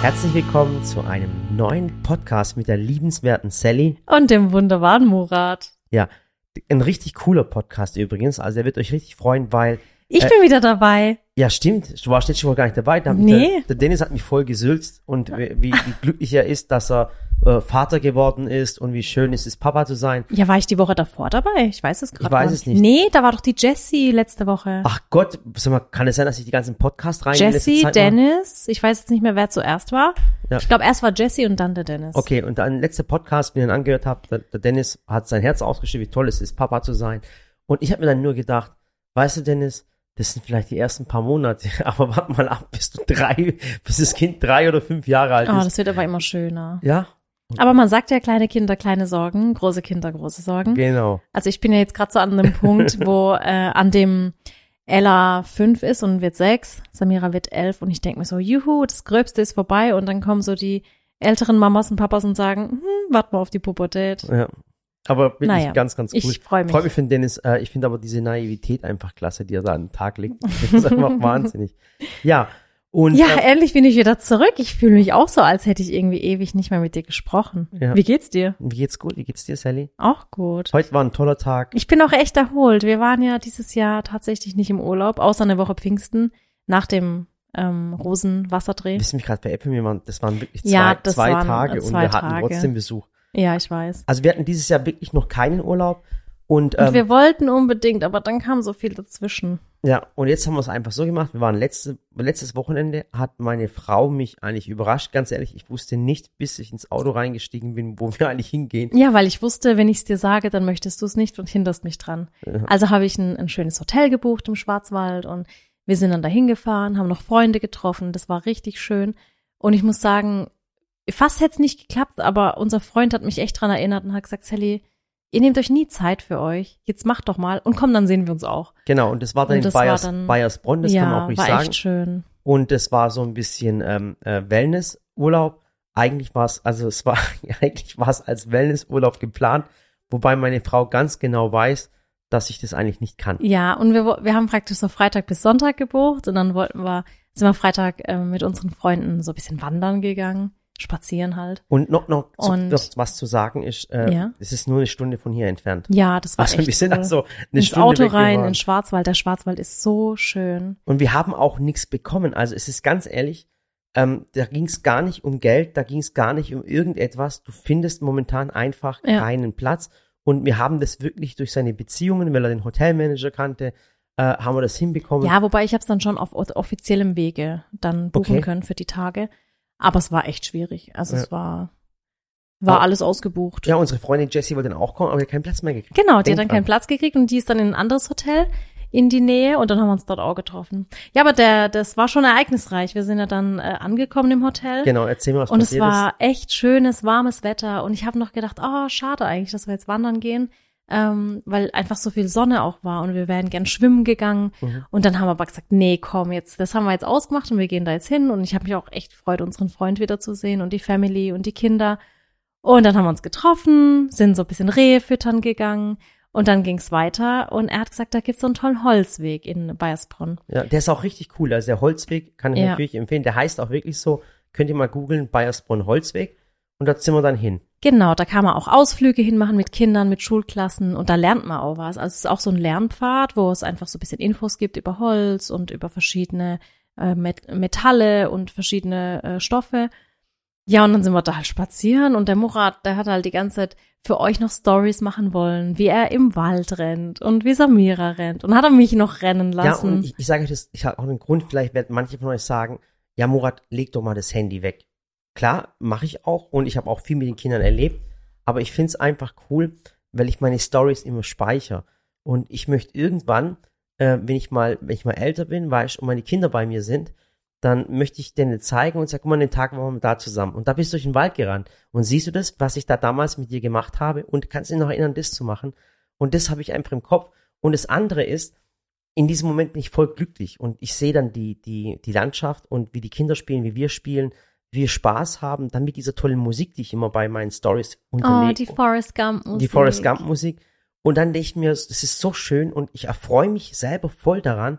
Herzlich willkommen zu einem neuen Podcast mit der liebenswerten Sally. Und dem wunderbaren Murat. Ja, ein richtig cooler Podcast übrigens. Also er wird euch richtig freuen, weil. Ich äh, bin wieder dabei. Ja, stimmt. Du warst schon mal gar nicht dabei. Da, Nee. Der, der Dennis hat mich voll gesülzt und wie, wie wie glücklich er ist, dass er äh, Vater geworden ist und wie schön es ist, Papa zu sein. Ja, war ich die Woche davor dabei? Ich weiß es gerade Ich weiß gar es nicht. Nee, da war doch die Jessie letzte Woche. Ach Gott, sag mal, kann es sein, dass ich die ganzen Podcast rein Jessie, Dennis. Ich weiß jetzt nicht mehr, wer zuerst war. Ja. Ich glaube, erst war Jessie und dann der Dennis. Okay, und dann letzter Podcast, den ich angehört habe, der, der Dennis hat sein Herz ausgeschüttet, wie toll es ist, Papa zu sein. Und ich habe mir dann nur gedacht, weißt du, Dennis, das sind vielleicht die ersten paar Monate, aber warte mal ab, bis du drei, bis das Kind drei oder fünf Jahre alt Oh, ist. das wird aber immer schöner. Ja, Aber man sagt ja, kleine Kinder, kleine Sorgen, große Kinder, große Sorgen. genau. Also ich bin ja jetzt gerade so an dem Punkt, wo äh, an dem Ella fünf ist und wird sechs, Samira wird elf und ich denke mir so, juhu, das Gröbste ist vorbei und dann kommen so die älteren Mamas und Papas und sagen, hm, warte mal auf die Pubertät. Ja. Aber wirklich Naja, ganz, ganz cool. ich freu mich. Freue mich für den Dennis. Äh, ich finde aber diese Naivität einfach klasse, die er da an den Tag legt. Das ist einfach wahnsinnig. Ja. Und Ja, äh, endlich bin ich wieder zurück. Ich fühle mich auch so, als hätte ich irgendwie ewig nicht mehr mit dir gesprochen. Ja. Wie geht's dir? wie geht's gut? Wie geht's dir, Sally? Auch gut. Heute war ein toller Tag. Ich bin auch echt erholt. Wir waren ja dieses Jahr tatsächlich nicht im Urlaub, außer eine Woche Pfingsten nach dem ähm, Rosenwasserdreh. Wissen mich gerade bei Apple, wir waren, das waren wirklich zwei, Ja, das zwei waren, Tage und zwei wir hatten Tage. trotzdem Besuch. Ja, ich weiß. Also wir hatten dieses Jahr wirklich noch keinen Urlaub und, Und ähm, wir wollten unbedingt, aber dann kam so viel dazwischen. ja, und jetzt haben wir es einfach so gemacht. Wir waren letzte, letztes Wochenende hat meine Frau mich eigentlich überrascht. Ganz ehrlich, ich wusste nicht, bis ich ins Auto reingestiegen bin, wo wir eigentlich hingehen. Ja, weil ich wusste, wenn ich es dir sage, dann möchtest du es nicht und hinderst mich dran. Also habe ich ein, ein schönes Hotel gebucht im Schwarzwald und wir sind dann dahin gefahren, haben noch Freunde getroffen. Das war richtig schön. Und ich muss sagen, fast hätte es nicht geklappt, aber unser Freund hat mich echt dran erinnert und hat gesagt, Sally, ihr nehmt euch nie Zeit für euch. Jetzt macht doch mal und komm, dann sehen wir uns auch. Genau, und das war dann Und in Bayers, dann- Bayersbronn, das ja, kann man auch nicht war sagen. echt schön. Und es war so ein bisschen ähm, äh, Wellnessurlaub. Eigentlich war es, also es war, eigentlich war es als Wellnessurlaub geplant, wobei meine Frau ganz genau weiß, dass ich das eigentlich nicht kann. Ja, und wir, wir haben praktisch so Freitag bis Sonntag gebucht und dann wollten wir, sind wir Freitag äh, mit unseren Freunden so ein bisschen wandern gegangen, spazieren halt. Und noch, noch, Und- noch was zu sagen ist, äh, Ja. es ist nur eine Stunde von hier entfernt. Ja, das war Also echt wir sind cool. also eine ins Stunde Auto rein, in Schwarzwald. Der Schwarzwald ist so schön. Und wir haben auch nichts bekommen. Also es ist ganz ehrlich, ähm, da ging es gar nicht um Geld, da ging es gar nicht um irgendetwas. Du findest momentan einfach Ja. keinen Platz. Und wir haben das wirklich durch seine Beziehungen, weil er den Hotelmanager kannte, äh, haben wir das hinbekommen. Ja, wobei ich habe es dann schon auf off- offiziellem Wege dann buchen Okay. können für die Tage. Aber es war echt schwierig. Also Ja. es war, war Aber- alles ausgebucht. Ja, unsere Freundin Jessie wollte dann auch kommen, aber die hat keinen Platz mehr gekriegt. Genau, die Denk hat dann keinen dran. Platz gekriegt und die ist dann in ein anderes Hotel in die Nähe und dann haben wir uns dort auch getroffen. Ja, aber der, das war schon ereignisreich. Wir sind ja dann äh, angekommen im Hotel. Genau, erzähl mir, was Und es passiert war echt schönes, warmes Wetter. Und ich habe noch gedacht, oh, schade eigentlich, dass wir jetzt wandern gehen, ähm, weil einfach so viel Sonne auch war und wir wären gern schwimmen gegangen. Mhm. Und dann haben wir aber gesagt, nee, komm, jetzt, das haben wir jetzt ausgemacht und wir gehen da jetzt hin. Und ich habe mich auch echt gefreut, unseren Freund wiederzusehen und die Family und die Kinder. Und dann haben wir uns getroffen, sind so ein bisschen Rehe füttern gegangen. Und dann ging's weiter und er hat gesagt, da gibt's so einen tollen Holzweg in Bayersbronn. Ja, der ist auch richtig cool. Also der Holzweg kann ich Ja. natürlich empfehlen. Der heißt auch wirklich so, könnt ihr mal googeln, Bayersbronn Holzweg. Und da sind wir dann hin. Genau, da kann man auch Ausflüge hinmachen mit Kindern, mit Schulklassen und da lernt man auch was. Also es ist auch so ein Lernpfad, wo es einfach so ein bisschen Infos gibt über Holz und über verschiedene äh, Met Metalle und verschiedene äh, Stoffe. Ja, und dann sind wir da halt spazieren und der Murat, der hat halt die ganze Zeit für euch noch Stories machen wollen, wie er im Wald rennt und wie Samira rennt und hat er mich noch rennen Ja, lassen. und ich, ich sage euch das, ich habe auch einen Grund, vielleicht werden manche von euch sagen, ja Murat, leg doch mal das Handy weg. Klar, mache ich auch und ich habe auch viel mit den Kindern erlebt, aber ich finde es einfach cool, weil ich meine Stories immer speichere. Und ich möchte irgendwann, äh, wenn ich mal, wenn ich mal älter bin, weißt und meine Kinder bei mir sind, dann möchte ich denen zeigen und sag, guck mal, den Tag waren wir da zusammen. Und da bist du durch den Wald gerannt. Und siehst du das, was ich da damals mit dir gemacht habe? Und kannst dich noch erinnern, das zu machen? Und das habe ich einfach im Kopf. Und das andere ist, in diesem Moment bin ich voll glücklich und ich sehe dann die, die, die Landschaft und wie die Kinder spielen, wie wir spielen, wir Spaß haben, dann mit dieser tollen Musik, die ich immer bei meinen Stories oh, unterlege. die Forrest Gump Musik. die Forrest Gump Musik. Und dann denke ich mir, das ist so schön und ich erfreue mich selber voll daran.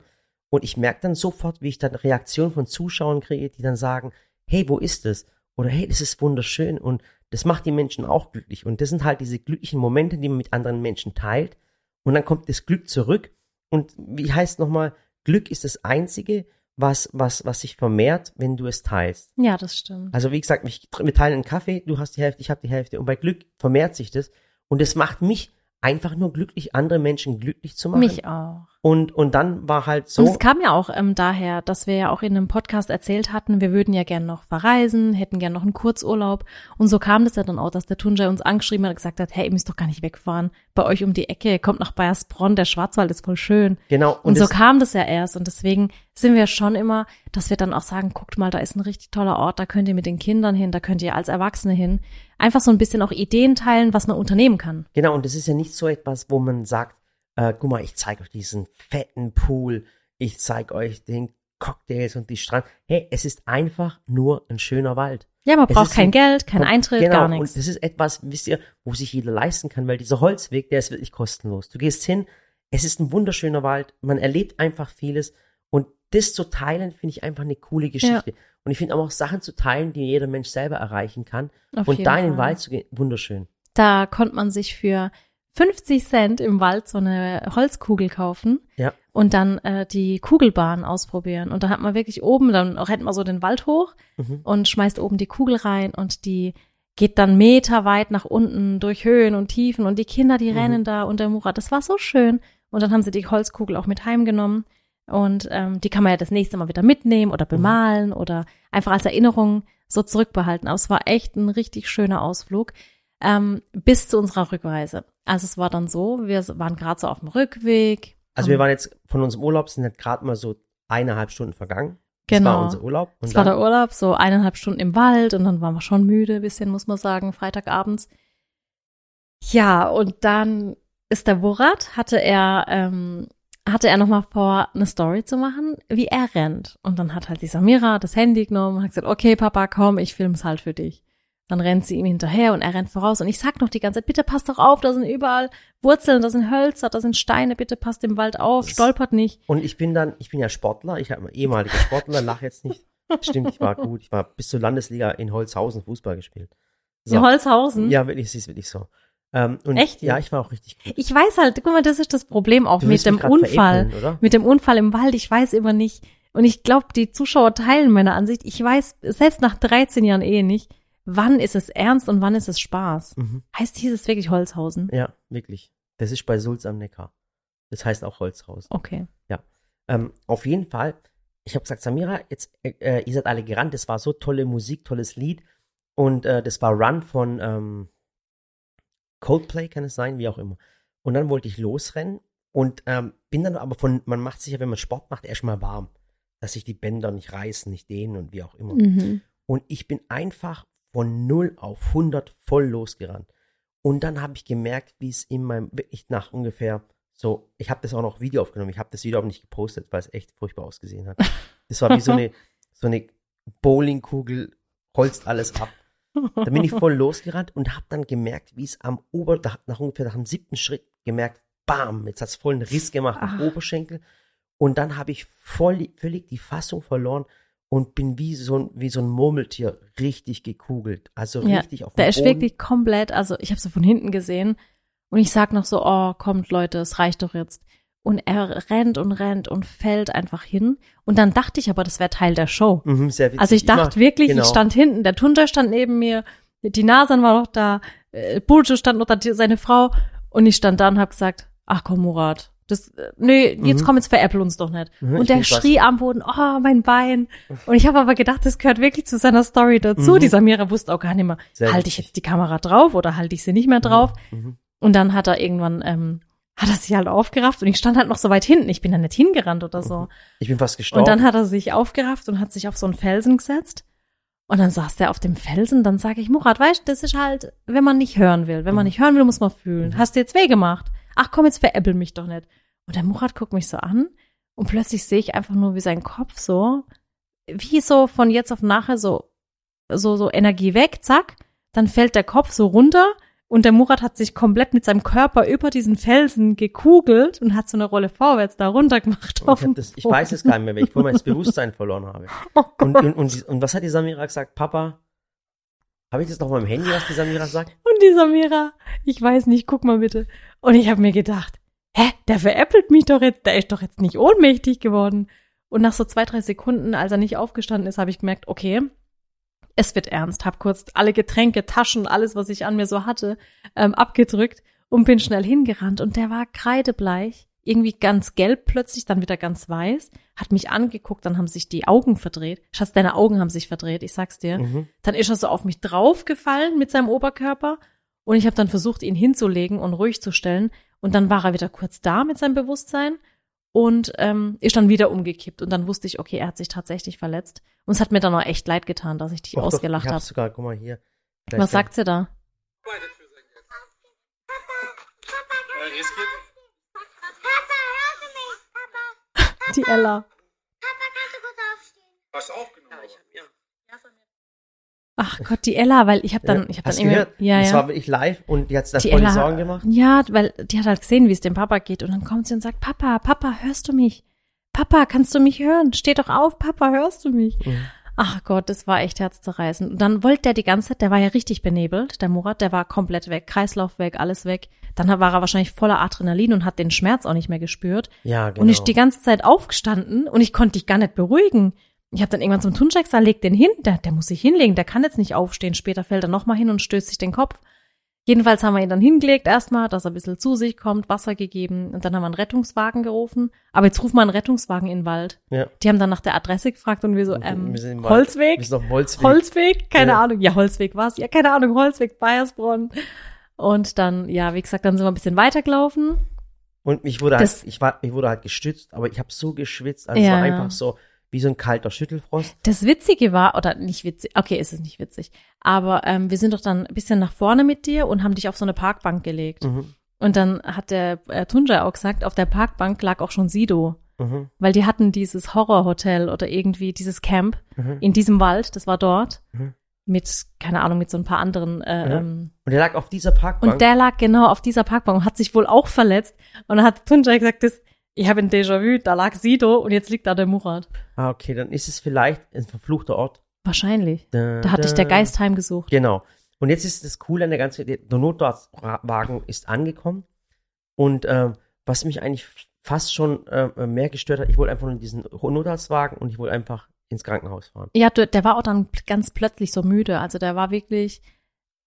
Und ich merke dann sofort, wie ich dann Reaktionen von Zuschauern kriege, die dann sagen, hey, wo ist es? Oder hey, das ist wunderschön und das macht die Menschen auch glücklich. Und das sind halt diese glücklichen Momente, die man mit anderen Menschen teilt. Und dann kommt das Glück zurück. Und wie heißt nochmal, Glück ist das Einzige, was, was, was sich vermehrt, wenn du es teilst. Ja, das stimmt. Also wie gesagt, mich, wir teilen einen Kaffee, du hast die Hälfte, ich habe die Hälfte. Und bei Glück vermehrt sich das. Und es macht mich einfach nur glücklich, andere Menschen glücklich zu machen. Mich auch. Und, und dann war halt so. Und es kam ja auch ähm, daher, dass wir ja auch in einem Podcast erzählt hatten, wir würden ja gern noch verreisen, hätten gern noch einen Kurzurlaub. Und so kam das ja dann auch, dass der Tunjai uns angeschrieben hat und gesagt hat, hey, ihr müsst doch gar nicht wegfahren. Bei euch um die Ecke, kommt nach Bayersbronn, der Schwarzwald ist voll schön. Genau. Und, und so kam das ja erst. Und deswegen sind wir schon immer, dass wir dann auch sagen, guckt mal, da ist ein richtig toller Ort, da könnt ihr mit den Kindern hin, da könnt ihr als Erwachsene hin. Einfach so ein bisschen auch Ideen teilen, was man unternehmen kann. Genau, und das ist ja nicht so etwas, wo man sagt, äh, guck mal, ich zeige euch diesen fetten Pool, ich zeige euch den Cocktails und die Strand. Hey, es ist einfach nur ein schöner Wald. Ja, man Es braucht kein ein- Geld, kein Eintritt, genau, gar Und nichts. das ist etwas, wisst ihr, wo sich jeder leisten kann, weil dieser Holzweg, der ist wirklich kostenlos. Du gehst hin, es ist ein wunderschöner Wald, man erlebt einfach vieles und das zu teilen, finde ich einfach eine coole Geschichte. Und ich finde auch Sachen zu teilen, die jeder Mensch selber erreichen kann. Auf und da in den Fall. Wald zu gehen, wunderschön. Da konnte man sich für 50 Cent im Wald so eine Holzkugel kaufen Ja. und dann äh, die Kugelbahn ausprobieren. Und da hat man wirklich oben, dann rennt man so den Wald hoch Mhm. und schmeißt oben die Kugel rein und die geht dann meterweit nach unten durch Höhen und Tiefen und die Kinder, die Mhm. rennen da und der Murat. Das war so schön. Und dann haben sie die Holzkugel auch mit heimgenommen und ähm, die kann man ja das nächste Mal wieder mitnehmen Mhm. oder bemalen oder einfach als Erinnerung so zurückbehalten. Aber es war echt ein richtig schöner Ausflug ähm, bis zu unserer Rückreise. Also es war dann so, wir waren gerade so auf dem Rückweg. Also haben- wir waren jetzt von unserem Urlaub, sind jetzt gerade mal so eineinhalb Stunden vergangen. Das Genau. war unser Urlaub. Und Es war der Urlaub, so eineinhalb Stunden im Wald und dann waren wir schon müde, ein bisschen, muss man sagen, Freitagabends. Ja, und dann ist der Murat, hatte er, ähm, hatte er nochmal vor, eine Story zu machen, wie er rennt. Und dann hat halt die Samira das Handy genommen und hat gesagt, okay, Papa, komm, ich film's halt für dich. Dann rennt sie ihm hinterher und er rennt voraus. Und ich sag noch die ganze Zeit, bitte passt doch auf, da sind überall Wurzeln, da sind Hölzer, da sind Steine, bitte passt im Wald auf, stolpert nicht. und ich bin dann, ich bin ja Sportler, ich habe ehemaliger Sportler, lach jetzt nicht. Stimmt, ich war gut. Ich war bis zur Landesliga in Holzhausen Fußball gespielt. So. In Holzhausen. Ja, wirklich, es ist wirklich so. Ähm, und Echt Ja, ich war auch richtig gut. Ich weiß halt, guck mal, das ist das Problem auch Du mit dem Unfall. Mit dem Unfall im Wald, ich weiß immer nicht. Und ich glaube, die Zuschauer teilen meine Ansicht. Ich weiß selbst nach 13 Jahren Ehe nicht, wann ist es ernst und wann ist es Spaß. Mhm. Heißt hieß es wirklich Holzhausen? Ja, wirklich. Das ist bei Sulz am Neckar. Das heißt auch Holzhausen. Okay. Ähm, auf jeden Fall, ich habe gesagt, Samira, jetzt, äh, äh, ihr seid alle gerannt, das war so tolle Musik, tolles Lied. Und äh, das war Run von ähm, Coldplay, kann es sein, wie auch immer. Und dann wollte ich losrennen und ähm, bin dann aber von, man macht sich ja, wenn man Sport macht, erstmal warm, dass sich die Bänder nicht reißen, nicht dehnen und wie auch immer. Mhm. Und ich bin einfach von 0 auf 100 voll losgerannt. Und dann habe ich gemerkt, wie es in meinem, wirklich nach ungefähr so, ich habe das auch noch Video aufgenommen, ich habe das Video aber nicht gepostet, weil es echt furchtbar ausgesehen hat. Das war wie so eine, so eine Bowlingkugel, holzt alles ab. Da bin ich voll losgerannt und habe dann gemerkt, wie es am Ober, nach ungefähr nach dem siebten Schritt gemerkt, bam, jetzt hat's voll einen Riss gemacht am Ah. Oberschenkel. Und dann habe ich voll, völlig die Fassung verloren und bin wie so, ein- wie so ein Murmeltier richtig gekugelt. Also Ja, richtig auf dem Der ist Boden. wirklich komplett, also ich habe so von hinten gesehen und ich sag noch so, oh, kommt Leute, es reicht doch jetzt. Und er rennt und rennt und fällt einfach hin. Und dann dachte ich aber, das wäre Teil der Show. Mhm, sehr witzig. Also ich dachte Immer- wirklich, genau. ich stand hinten, der Tunja stand neben mir, die Nasan war noch da, äh, Burcu stand noch da, seine Frau, und ich stand da und hab gesagt, ach komm Murat, das, äh, nee, jetzt Mhm. komm, jetzt veräppel uns doch nicht. Mhm, und der schrie am Boden, oh, mein Bein. Und ich habe aber gedacht, das gehört wirklich zu seiner Story dazu. Mhm. Die Samira wusste auch gar nicht mehr, halte ich jetzt die Kamera drauf oder halte ich sie nicht mehr drauf? Mhm. Und dann hat er irgendwann, ähm, hat er sich halt aufgerafft und ich stand halt noch so weit hinten. Ich bin da nicht hingerannt oder so. Ich bin fast gestorben. Und dann hat er sich aufgerafft und hat sich auf so einen Felsen gesetzt. Und dann saß der auf dem Felsen, dann sage ich, Murat, weißt du, das ist halt, wenn man nicht hören will. Wenn man nicht hören will, muss man fühlen. Mhm. Hast du jetzt weh gemacht? Ach komm, jetzt veräppel mich doch nicht. Und der Murat guckt mich so an und plötzlich sehe ich einfach nur, wie sein Kopf so, wie so von jetzt auf nachher so, so, so Energie weg, zack. Dann fällt der Kopf so runter Und der Murat hat sich komplett mit seinem Körper über diesen Felsen gekugelt und hat so eine Rolle vorwärts da runter gemacht. Ich, das, ich weiß es gar nicht mehr, weil ich wohl mein Bewusstsein verloren habe. Oh Und, und, und, und was hat die Samira gesagt? Papa, habe ich das noch mal im Handy, was die Samira sagt? Und die Samira, ich weiß nicht, guck mal bitte. Und ich habe mir gedacht, hä, der veräppelt mich doch jetzt, der ist doch jetzt nicht ohnmächtig geworden. Und nach so zwei, drei Sekunden, als er nicht aufgestanden ist, habe ich gemerkt, okay, es wird ernst. Hab kurz alle Getränke, Taschen, alles, was ich an mir so hatte, ähm, abgedrückt und bin schnell hingerannt. Und der war kreidebleich, irgendwie ganz gelb plötzlich, dann wieder ganz weiß, hat mich angeguckt, dann haben sich die Augen verdreht. Schatz, deine Augen haben sich verdreht, ich sag's dir. Mhm. Dann ist er so auf mich draufgefallen mit seinem Oberkörper und ich habe dann versucht, ihn hinzulegen und ruhig zu stellen. Und dann war er wieder kurz da mit seinem Bewusstsein und ähm, ist dann wieder umgekippt. Und dann wusste ich, okay, er hat sich tatsächlich verletzt. Und es hat mir dann auch echt leid getan, dass ich dich doch, ausgelacht ich habe. hab's sogar, guck mal hier. Was sagt sie da? Beide Tür sein jetzt. Äh. Papa, hörst du mich? Papa, Die Ella. Papa, kannst du kurz aufstehen? Hast du aufgenommen? oder? Ach Gott, die Ella, weil ich habe dann, Ja, ich habe dann hast du irgendwie, gehört? ja, Das ja. war wirklich live und die hat sich da Die voll Ella- Sorgen gemacht. Ja, weil die hat halt gesehen, wie es dem Papa geht. Und dann kommt sie und sagt, Papa, Papa, hörst du mich? Papa, kannst du mich hören? Steh doch auf, Papa, hörst du mich? Mhm. Ach Gott, das war echt herzzerreißend. Und dann wollte der die ganze Zeit, der war ja richtig benebelt, der Murat, der war komplett weg, Kreislauf weg, alles weg. Dann war er wahrscheinlich voller Adrenalin und hat den Schmerz auch nicht mehr gespürt. Ja, genau. Und ich die ganze Zeit aufgestanden und ich konnte dich gar nicht beruhigen. Ich habe dann irgendwann zum Tuncheck gesagt, leg den hin, der, der muss sich hinlegen, der kann jetzt nicht aufstehen. Später fällt er nochmal hin und stößt sich den Kopf. Jedenfalls haben wir ihn dann hingelegt erstmal, dass er ein bisschen zu sich kommt, Wasser gegeben und dann haben wir einen Rettungswagen gerufen. Aber jetzt rufen wir einen Rettungswagen in den Wald. ja. Die haben dann nach der Adresse gefragt und wir so, ähm, Wir. Holzweg? Wir sind auf Holzweg. Holzweg? Keine Ja. Ahnung. Ja, Holzweg war's. Ja, keine Ahnung. Holzweg, Bayersbronn. Und dann, ja, wie gesagt, dann sind wir ein bisschen weitergelaufen. Und mich wurde Das- halt, ich war, ich wurde halt gestützt, aber ich habe so geschwitzt, also Ja. es war einfach so wie so ein kalter Schüttelfrost. Das Witzige war, oder nicht witzig, okay, ist es nicht witzig, aber ähm, wir sind doch dann ein bisschen nach vorne mit dir und haben dich auf so eine Parkbank gelegt. Mhm. Und dann hat der äh, Tunja auch gesagt, auf der Parkbank lag auch schon Sido, Mhm. weil die hatten dieses Horrorhotel oder irgendwie dieses Camp Mhm. in diesem Wald, das war dort, Mhm. mit, keine Ahnung, mit so ein paar anderen äh, Ja. ähm, Und er lag auf dieser Parkbank. Und der lag genau auf dieser Parkbank und hat sich wohl auch verletzt. Und dann hat Tunja gesagt, das, ich habe ein Déjà-vu, da lag Sido und jetzt liegt da der Murat. ah, okay, dann ist es vielleicht ein verfluchter Ort. Wahrscheinlich. Da, Da hat dich der Geist heimgesucht. Genau. Und jetzt ist das Coole an der ganzen, der Notarztwagen ist angekommen. Und ähm, was mich eigentlich fast schon äh, mehr gestört hat, ich wollte einfach nur in diesen Notarztwagen und ich wollte einfach ins Krankenhaus fahren. Ja, der war auch dann ganz plötzlich so müde. Also der war wirklich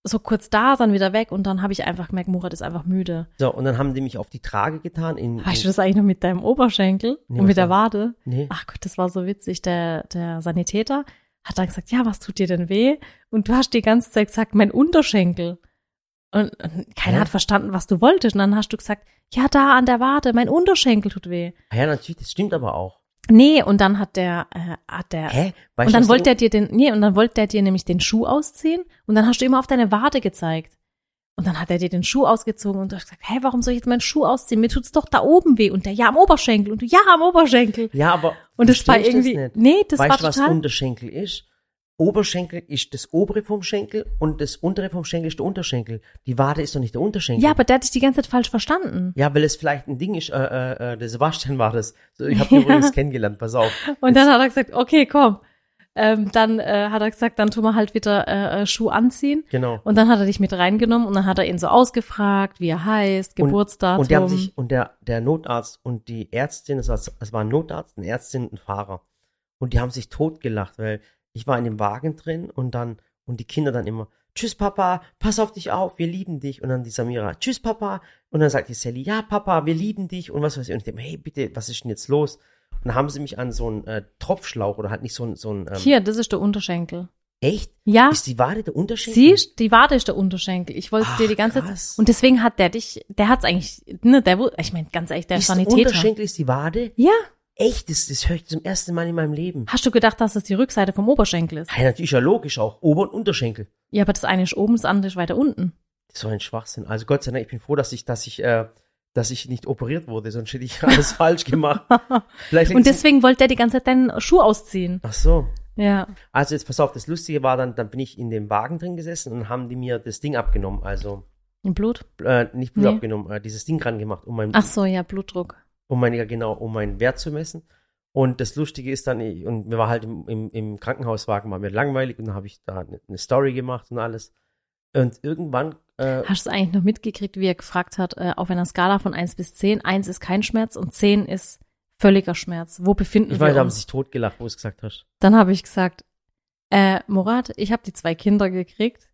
so kurz da, dann wieder weg und dann habe ich einfach gemerkt, Murat ist einfach müde. So, und dann haben die mich auf die Trage getan. In, Weißt du das eigentlich noch mit deinem Oberschenkel Nee, und mit der Wade? nee. Ach Gott, das war so witzig. Der, der Sanitäter hat dann gesagt, ja, was tut dir denn weh? Und du hast die ganze Zeit gesagt, mein Unterschenkel. Und, und keiner Hä? hat verstanden, was du wolltest. Und dann hast du gesagt, ja, da an der Wade, mein Unterschenkel tut weh. Ja, natürlich, das stimmt aber auch. Nee, und dann hat der, äh, hat der, Hä? Weißt und dann wollte er dir den, nee, und dann wollte er dir nämlich den Schuh ausziehen und dann hast du immer auf deine Wade gezeigt. Und dann hat er dir den Schuh ausgezogen und du hast gesagt, hä, warum soll ich jetzt meinen Schuh ausziehen? Mir tut's doch da oben weh. Und der, ja, am Oberschenkel. Und du, ja, am Oberschenkel. Ja, aber. Und das war irgendwie, nicht. nee, das weißt war du, was Unterschenkel ist? Oberschenkel ist das obere vom Schenkel und das untere vom Schenkel ist der Unterschenkel. Die Wade ist doch nicht der Unterschenkel. ja, aber der hat dich die ganze Zeit falsch verstanden. Ja, weil es vielleicht ein Ding ist, äh, äh, äh, der Sebastian war das. So, ich habe ihn übrigens kennengelernt, pass auf. Und dann hat er gesagt, okay, komm. Ähm, dann äh, hat er gesagt, dann tun wir halt wieder äh, äh, Schuh anziehen. Genau. Und dann hat er dich mit reingenommen und dann hat er ihn so ausgefragt, wie er heißt, Und- Geburtsdatum. Und, die haben sich, und der, der Notarzt und die Ärztin, es war, es war ein Notarzt, eine Ärztin, ein Fahrer. Und die haben sich totgelacht, weil ich war in dem Wagen drin und dann, und die Kinder dann immer, Tschüss Papa, pass auf dich auf, wir lieben dich. Und dann die Samira, Tschüss Papa. Und dann sagt die Sally, ja Papa, wir lieben dich. Und was weiß ich. Und ich denke, hey bitte, was ist denn jetzt los? Und dann haben sie mich an so einen äh, Tropfschlauch oder halt nicht so ein, so ein, ähm, Hier, das ist der Unterschenkel. echt? Ja, Ist die Wade der Unterschied? siehst, die Wade ist der Unterschenkel. Ich wollte es dir die ganze krass. Zeit. Und deswegen hat der dich, der hat's eigentlich, ne, der, ich meine, ganz ehrlich, der ist der Sanitäter. Unterschenkel ist die Wade? Ja, Echt, das, das höre ich zum ersten Mal in meinem Leben. hast du gedacht, dass das die Rückseite vom Oberschenkel ist? Ja, natürlich ja logisch auch. Ober- und Unterschenkel. Ja, aber das eine ist oben, das andere ist weiter unten. So ein Schwachsinn. Also Gott sei Dank, ich bin froh, dass ich, dass ich, äh, dass ich nicht operiert wurde, sonst hätte ich alles falsch gemacht. Vielleicht Und deswegen wollte der die ganze Zeit deinen Schuh ausziehen. Ach so. Ja. Also jetzt pass auf, das Lustige war dann, dann bin ich in dem Wagen drin gesessen und haben die mir das Ding abgenommen. Also Blut? äh, nicht Blut Nee. abgenommen, äh, dieses Ding dran gemacht, um mein, Ach so, ja, Blutdruck. Um mein, ja genau, um meinen Wert zu messen. Und das Lustige ist dann, ich- und mir war halt im, im, im Krankenhauswagen war mir langweilig und dann habe ich da eine, eine Story gemacht und alles. Und irgendwann, äh, Hast du es eigentlich noch mitgekriegt, wie er gefragt hat, äh, auf einer Skala von 1 bis 10, 1 ist kein Schmerz und 10 ist völliger Schmerz. Wo befinden ich wir weiß, da haben uns? sie sich totgelacht, wo du es gesagt hast. Dann habe ich gesagt, äh, Murat, ich habe die zwei Kinder gekriegt.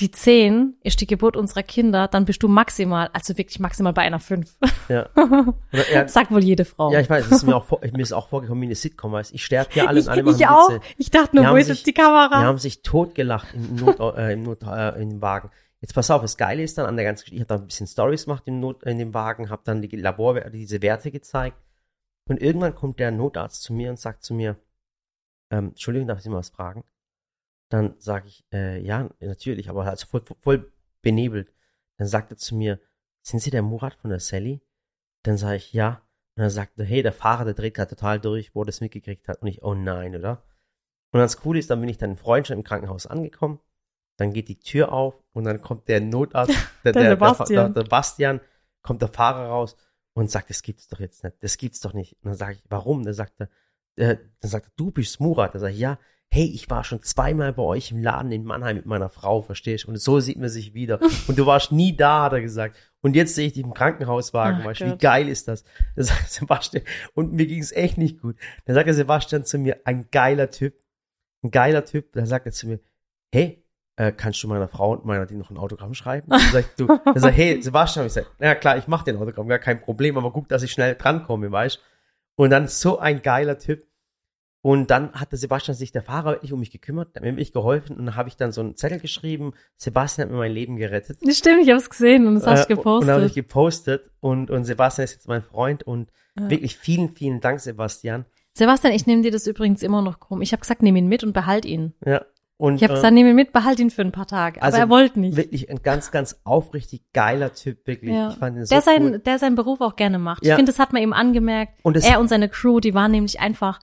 Die 10 ist die Geburt unserer Kinder, dann bist du maximal, also wirklich maximal bei einer 5. Ja. Ja, Sagt wohl jede Frau. ja, ich weiß, es ist mir auch, vor, mir ist auch vorgekommen wie eine Sitcom, weißt ich sterbe hier alle ich, und alle ich auch. Witze. Ich dachte nur, Die wo ist jetzt die Kamera? Die haben sich totgelacht im Not, äh, im, Not, äh, im Wagen. Jetzt pass auf, das Geile ist dann an der ganzen Geschichte, ich habe da ein bisschen Stories gemacht im Not, in dem Wagen, habe dann die Labor, diese Werte gezeigt. Und irgendwann kommt der Notarzt zu mir und sagt zu mir, ähm, Entschuldigung, darf ich Sie mal was fragen? Dann sage ich, äh, ja, natürlich, aber also voll, voll benebelt. Dann sagt er zu mir, sind Sie der Murat von der Sally? Dann sage ich, ja. Und dann sagt er, hey, der Fahrer, der dreht gerade total durch, wo er das mitgekriegt hat. Und ich, oh nein, oder? Und das Coole ist, dann bin ich dann in Freundschaft im Krankenhaus angekommen. Dann geht die Tür auf und dann kommt der Notarzt, der, Der der, Sebastian. Der, der Bastian, kommt der Fahrer raus und sagt, das gibt's doch jetzt nicht, das gibt's doch nicht. Und dann sage ich, warum? Dann sagt er, äh, dann sagt er, du bist Murat. Dann sage ich, ja, hey, ich war schon zweimal bei euch im Laden in Mannheim mit meiner Frau, verstehst du? Und so sieht man sich wieder. Und du warst nie da, hat er gesagt. Und jetzt sehe ich dich im Krankenhauswagen, weißt du, wie geil ist das? Dann sagt Sebastian, und mir ging's echt nicht gut. Dann sagt der Sebastian zu mir, ein geiler Typ, ein geiler Typ. Dann sagt er zu mir, hey, äh, kannst du meiner Frau und meiner die noch ein Autogramm schreiben? Dann sag ich, du, dann sag ich, hey, Sebastian, ich sag, ja klar, ich mach den Autogramm, gar kein Problem, aber guck, dass ich schnell drankomme, weißt Und dann so ein geiler Typ. Und dann hat der Sebastian sich, der Fahrer, wirklich um mich gekümmert, hat mir wirklich geholfen und dann habe ich dann so einen Zettel geschrieben, Sebastian hat mir mein Leben gerettet. Das stimmt, ich habe es gesehen und das hast du Äh, Und dann habe ich gepostet. gepostet und, und Sebastian ist jetzt mein Freund und Ja. wirklich vielen, vielen Dank, Sebastian. Sebastian, ich nehme dir das übrigens immer noch krumm. Ich habe gesagt, nimm ihn mit und behalt ihn. Ja. Und, Ich habe äh, gesagt, nimm ihn mit, behalt ihn für ein paar Tage. Aber Also er wollte nicht. wirklich ein ganz, ganz aufrichtig geiler Typ, wirklich. Ja. Ich fand ihn so der, sein, cool. der seinen Beruf auch gerne macht. Ja. Ich finde, das hat man ihm angemerkt. Und er und seine Crew, die waren nämlich einfach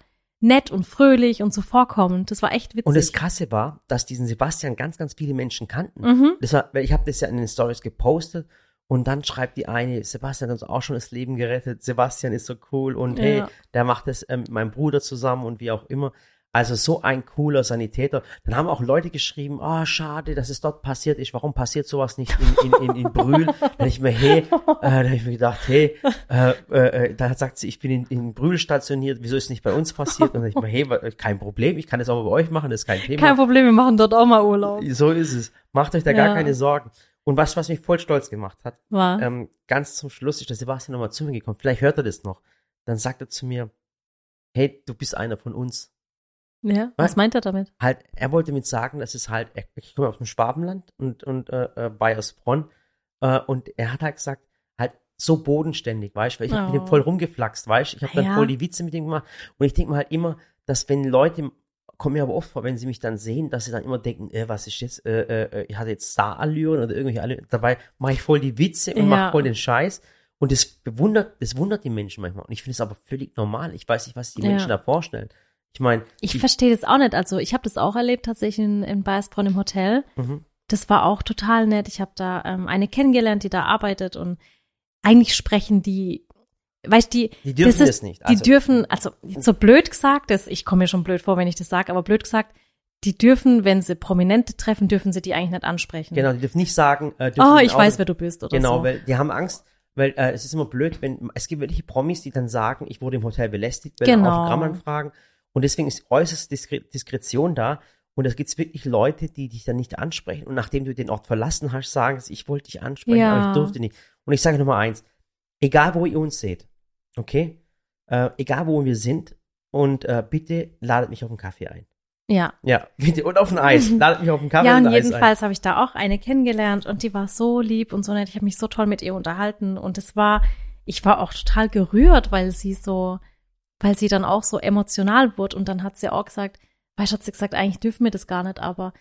nett und fröhlich und zuvorkommend. Das war echt witzig. Und das Krasse war, dass diesen Sebastian ganz, ganz viele Menschen kannten. Mhm. Das war, weil ich habe das ja in den Stories gepostet und dann schreibt die eine, Sebastian hat uns auch schon das Leben gerettet, Sebastian ist so cool und hey, Ja. der macht das ähm, mit meinem Bruder zusammen und wie auch immer. Also so ein cooler Sanitäter. Dann haben auch Leute geschrieben, ah, schade, dass es dort passiert ist. Warum passiert sowas nicht in, in, in, in Brühl? Dann ich mir, hey, äh, dann hab ich mir gedacht, hey, äh, äh, äh, da sagt sie, ich bin in, in Brühl stationiert, wieso ist es nicht bei uns passiert? Und dann ich mir, hey, kein Problem, ich kann das auch bei euch machen, das ist kein Thema. Kein Problem, wir machen dort auch mal Urlaub. So ist es. Macht euch da gar Ja. keine Sorgen. Und was, was mich voll stolz gemacht hat, War. ähm, ganz zum Schluss ist der Sebastian nochmal zu mir gekommen. Vielleicht hört er das noch. Dann sagt er zu mir, hey, du bist einer von uns. Ja, was meint er damit? Halt, er wollte mit sagen, dass es halt, ich komme aus dem Schwabenland und, und äh, äh, Bayersbronn. Äh, und er hat halt gesagt, halt so bodenständig, weißt du, weil ich hab mit Oh. ihm voll rumgeflaxt, weißt du, ich habe dann Ja. voll die Witze mit ihm gemacht. Und ich denke mir halt immer, dass wenn Leute, kommt mir aber oft vor, wenn sie mich dann sehen, dass sie dann immer denken, äh, was ist jetzt, äh, äh, ich hatte jetzt Star-Allüren oder irgendwelche Allüren. Dabei mache ich voll die Witze und Ja. mache voll den Scheiß. Und das bewundert, das wundert die Menschen manchmal. Und ich finde es aber völlig normal. Ich weiß nicht, was die Ja. Menschen da vorstellen. Ich meine, Ich verstehe das auch nicht. Also ich habe das auch erlebt tatsächlich in, in Bayersbronn im Hotel. Mhm. Das war auch total nett. Ich habe da ähm, eine kennengelernt, die da arbeitet und eigentlich sprechen die, weißt die, Die dürfen das, das nicht. Die Also- dürfen, also so blöd gesagt, das, ich komme mir schon blöd vor, wenn ich das sage, aber blöd gesagt, die dürfen, wenn sie Prominente treffen, dürfen sie die eigentlich nicht ansprechen. Genau, die dürfen nicht sagen, äh, Oh, die ich auch- weiß, wer du bist oder Genau, so. weil die haben Angst, weil äh, es ist immer blöd, wenn es gibt welche Promis, die dann sagen, ich wurde im Hotel belästigt, weil Genau. Autogrammanfragen und deswegen ist äußerst Diskre Diskretion da und es gibt wirklich Leute, die dich dann nicht ansprechen und nachdem du den Ort verlassen hast, sagen sie, ich wollte dich ansprechen, Ja. aber ich durfte nicht. Und ich sage Nummer eins, egal wo ihr uns seht, okay, äh, egal wo wir sind und äh, bitte ladet mich auf einen Kaffee ein. Ja. Ja, bitte und auf ein Eis, ladet mich auf einen Kaffee Ja, und und jedenfalls habe ich da auch eine kennengelernt und die war so lieb und so nett. Ich habe mich so toll mit ihr unterhalten und es war, ich war auch total gerührt, weil sie so, weil sie dann auch so emotional wurde und dann hat sie auch gesagt, weißt du, hat sie gesagt, eigentlich dürfen wir das gar nicht, aber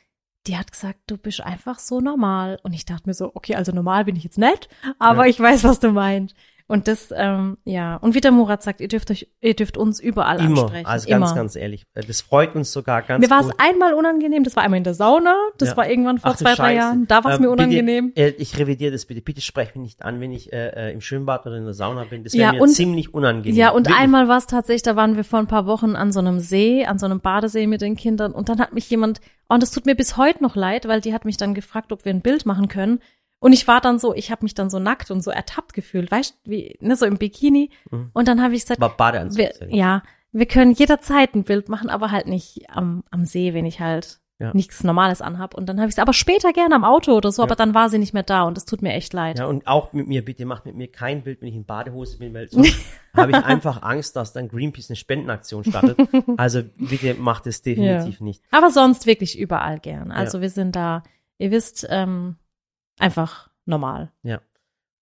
die hat gesagt, du bist einfach so normal. Und ich dachte mir so, okay, also normal bin ich jetzt nicht, aber Ja. ich weiß, was du meinst. Und das, ähm, ja. Und wie der Murat sagt, ihr dürft euch, ihr dürft uns überall Immer, ansprechen. also ganz, Immer. ganz ehrlich. äh, Das freut uns sogar ganz Mir war es einmal unangenehm, das war einmal in der Sauna, das Ja. war irgendwann vor Ach zwei, drei Scheiße. Jahren, da war es Ähm, mir unangenehm. Bitte, äh, ich revidiere das bitte. Bitte sprech mich nicht an, wenn ich äh, äh, im Schwimmbad oder in der Sauna bin. Das wäre Ja, mir und- ziemlich unangenehm. Ja, und Wirklich. einmal war es tatsächlich, da waren wir vor ein paar Wochen an so einem See, an so einem Badesee mit den Kindern und dann hat mich jemand, und das tut mir bis heute noch leid, weil die hat mich dann gefragt, ob wir ein Bild machen können. Und ich war dann so, ich habe mich dann so nackt und so ertappt gefühlt, weißt du, wie, ne, so im Bikini. Mhm. Und dann habe ich gesagt, Badeanzug. wir, ja, wir können jederzeit ein Bild machen, aber halt nicht am, am See, wenn ich halt Ja. nichts Normales anhab. Und dann habe ich es aber später gerne am Auto oder so, Ja. aber dann war sie nicht mehr da und das tut mir echt leid. Ja, und auch mit mir, bitte macht mit mir kein Bild, wenn ich in Badehose bin, weil sonst habe ich einfach Angst, dass dann Greenpeace eine Spendenaktion startet. Also bitte macht es definitiv nicht. Aber sonst wirklich überall gern. Also wir sind da, ihr wisst, ähm, einfach normal. Ja.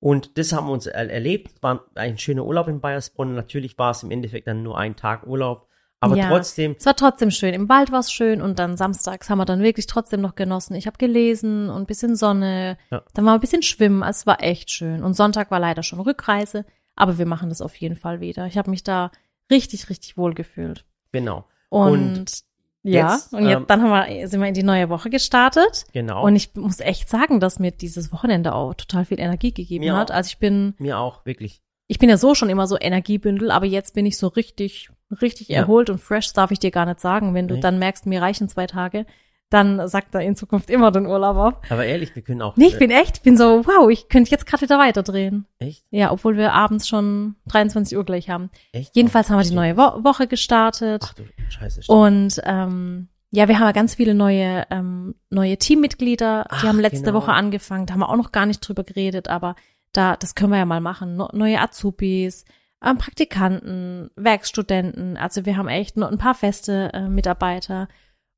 Und das haben wir uns er erlebt. War ein schöner Urlaub in Bayersbronn. Natürlich war es im Endeffekt dann nur ein Tag Urlaub. Aber Ja. trotzdem, Es war trotzdem schön. Im Wald war es schön und dann samstags haben wir dann wirklich trotzdem noch genossen. Ich habe gelesen und ein bisschen Sonne. Ja. Dann war ein bisschen schwimmen. Es war echt schön. Und Sonntag war leider schon Rückreise, aber wir machen das auf jeden Fall wieder. Ich habe mich da richtig, richtig wohl gefühlt. genau. Und, Und ja, jetzt, und jetzt, ähm, dann haben wir, sind wir in die neue Woche gestartet. Genau. Und ich muss echt sagen, dass mir dieses Wochenende auch total viel Energie gegeben Mir hat. auch. Also ich bin, mir auch, wirklich. ich bin ja so schon immer so Energiebündel, aber jetzt bin ich so richtig, richtig Ja. erholt und fresh, darf ich dir gar nicht sagen. Wenn du Nee. dann merkst, mir reichen zwei Tage, dann sagt er in Zukunft immer den Urlaub ab. Aber ehrlich, wir können auch. Nee, ich bin echt, ich bin so, wow, ich könnte jetzt gerade wieder weiterdrehen. äh, echt? Ja, obwohl wir abends schon 23 Uhr gleich haben. Echt? Jedenfalls haben wir die neue Wo Woche gestartet. Ach du Scheiße. stimmt. Und ähm, ja, wir haben ja ganz viele neue neue, neue Teammitglieder. Die Ach, haben letzte genau. Woche angefangen. Da haben wir auch noch gar nicht drüber geredet, aber da, das können wir ja mal machen. No, neue Azubis, ähm, Praktikanten, Werkstudenten. Also wir haben echt noch ein paar feste äh, Mitarbeiter.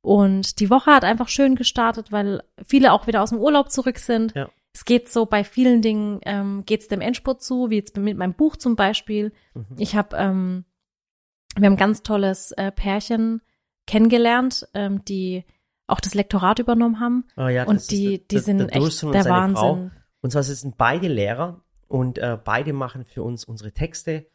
Und die Woche hat einfach schön gestartet, weil viele auch wieder aus dem Urlaub zurück sind. Ja. Es geht so bei vielen Dingen, ähm, geht es dem Endspurt zu, wie jetzt mit meinem Buch zum Beispiel. Mhm. Ich habe, ähm, wir haben ein ganz tolles äh, Pärchen kennengelernt, ähm, die auch das Lektorat übernommen haben. Ah, ja, und das ist die, der- die der- sind der echt Dursun und der Wahnsinn. Frau. Und zwar sind beide Lehrer und äh, beide machen für uns unsere Texte.